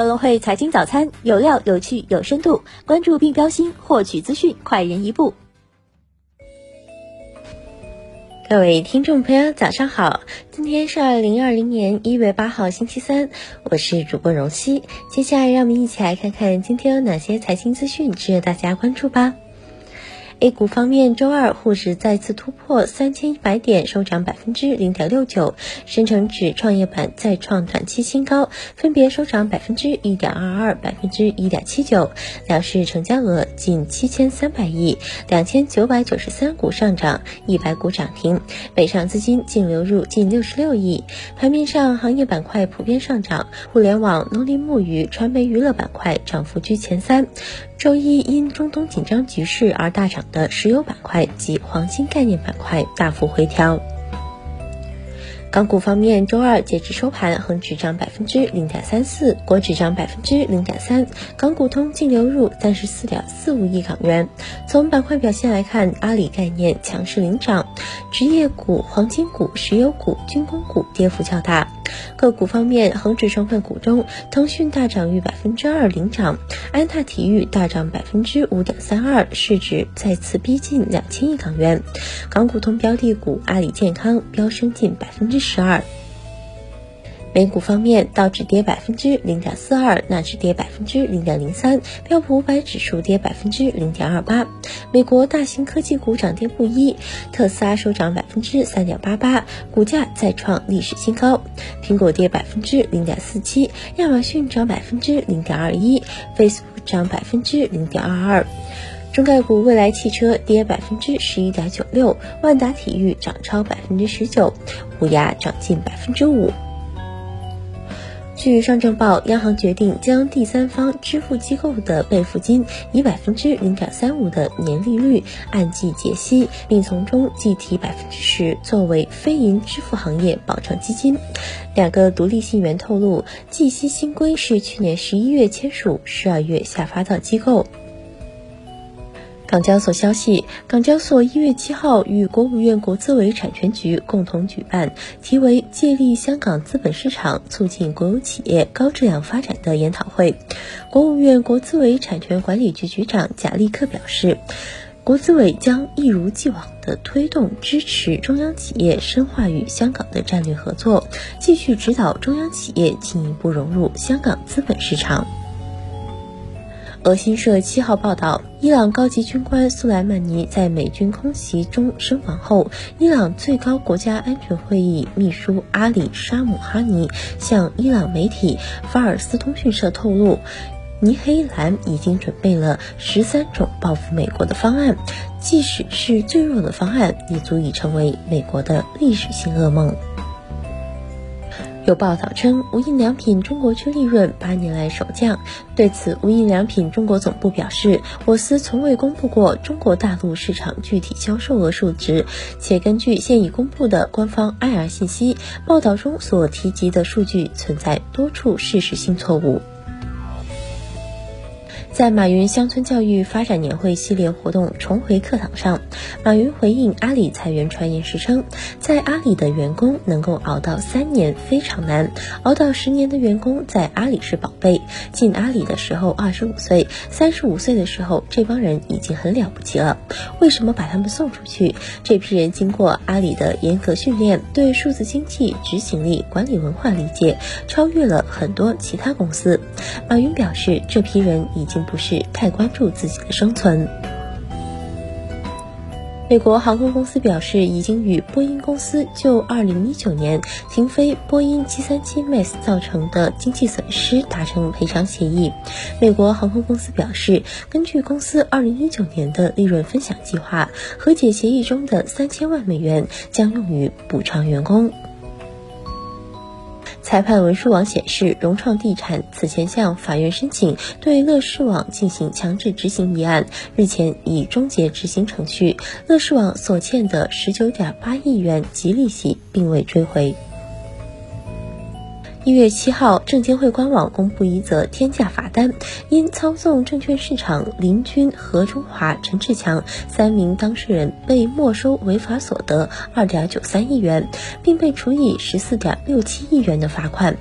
格隆汇财经早餐有料、有趣、有深度，关注并标新，获取资讯快人一步。各位听众朋友，早上好！今天是二零二零年一月八号，星期三，我是主播荣熙。接下来，让我们一起来看看今天有哪些财经资讯值得大家关注吧。A 股方面，周二沪指再次突破三千一百点，收涨百分之零点六九；深成指、创业板再创短期新高，分别收涨百分之一点二二、百分之一点七九。两市成交额近七千三百亿，两千九百九十三股上涨，一百股涨停，北上资金净流入近六十六亿。盘面上，行业板块普遍上涨，互联网、农林牧渔、传媒娱乐板块涨幅居前三。周一因中东紧张局势而大涨的石油板块及黄金概念板块大幅回调。港股方面，周二截至收盘，恒指涨百分之零点三四，国指涨百分之零点三，港股通净流入三十四点四五亿港元。从板块表现来看，阿里概念强势领涨，职业股、黄金股、石油股、军工股跌幅较大。个股方面，恒指成分股中，腾讯大涨逾百分之二领涨，安踏体育大涨百分之五点三二，市值再次逼近两千亿港元。港股通标的股阿里健康飙升近百分之。十二。美股方面，道指跌百分之零点四二，纳指跌百分之零点零三，标普五百指数跌百分之零点二八。美国大型科技股涨跌不一，特斯拉收涨百分之三点八八，股价再创历史新高。苹果跌百分之零点四七，亚马逊涨百分之零点二一，Facebook 涨百分之零点二二。中概股蔚来汽车跌百分之十一点九六，万达体育涨超百分之十九，虎牙涨近百分之五。据上证报，央行决定将第三方支付机构的备付金以百分之零点三五的年利率按季结息，并从中计提百分之十作为非银支付行业保障基金。两个独立信源透露，计息新规是去年十一月签署，十二月下发到机构。港交所消息，港交所一月七号与国务院国资委产权局共同举办题为“借力香港资本市场，促进国有企业高质量发展”的研讨会。国务院国资委产权管理局局长贾立克表示，国资委将一如既往地推动支持中央企业深化与香港的战略合作，继续指导中央企业进一步融入香港资本市场。俄新社七号报道，伊朗高级军官苏莱曼尼在美军空袭中身亡后，伊朗最高国家安全会议秘书阿里沙姆哈尼向伊朗媒体法尔斯通讯社透露，尼黑兰已经准备了十三种报复美国的方案，即使是最弱的方案，也足以成为美国的历史性噩梦。有报道称，无印良品中国区利润八年来首降。对此，无印良品中国总部表示，我司从未公布过中国大陆市场具体销售额数值，且根据现已公布的官方 IR 信息，报道中所提及的数据存在多处事实性错误。在马云乡村教育发展年会系列活动重回课堂上，马云回应阿里裁员传言时称，在阿里的员工能够熬到三年非常难，熬到十年的员工在阿里是宝贝。进阿里的时候二十五岁，三十五岁的时候这帮人已经很了不起了。为什么把他们送出去？这批人经过阿里的严格训练，对数字经济执行力、管理文化理解超越了很多其他公司。马云表示，这批人已经。不是太关注自己的生存。美国航空公司表示，已经与波音公司就2019年停飞波音737 MAX 造成的经济损失达成赔偿协议。美国航空公司表示，根据公司2019年的利润分享计划，和解协议中的3000万美元将用于补偿员工。裁判文书网显示，融创地产此前向法院申请对乐视网进行强制执行一案，日前已终结执行程序，乐视网所欠的十九点八亿元及利息并未追回。一月七号，证监会官网公布一则天价罚单，因操纵证券市场，林军、何中华、陈志强三名当事人被没收违法所得二点九三亿元，并被处以十四点六七亿元的罚款。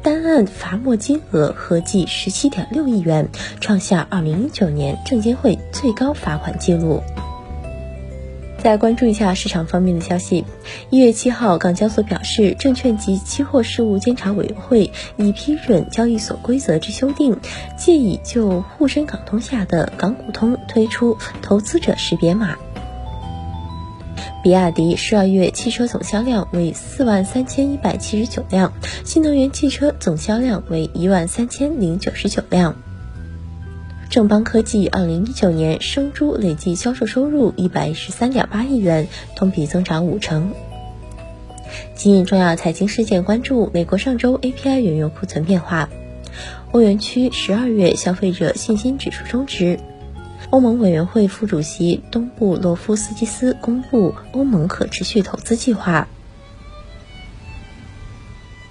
单案罚没金额合计十七点六亿元，创下二零一九年证监会最高罚款记录。再关注一下市场方面的消息。一月七号，港交所表示，证券及期货事务监察委员会已批准交易所规则之修订，借以就沪深港通下的港股通推出投资者识别码。比亚迪十二月汽车总销量为四万三千一百七十九辆，新能源汽车总销量为一万三千零九十九辆。正邦科技二零一九年生猪累计销售收入一百十三点八亿元，同比增长五成。今日重要财经事件关注：美国上周 API 原油库存变化；欧元区十二月消费者信心指数中值；欧盟委员会副主席东布洛夫斯基斯公布欧盟可持续投资计划。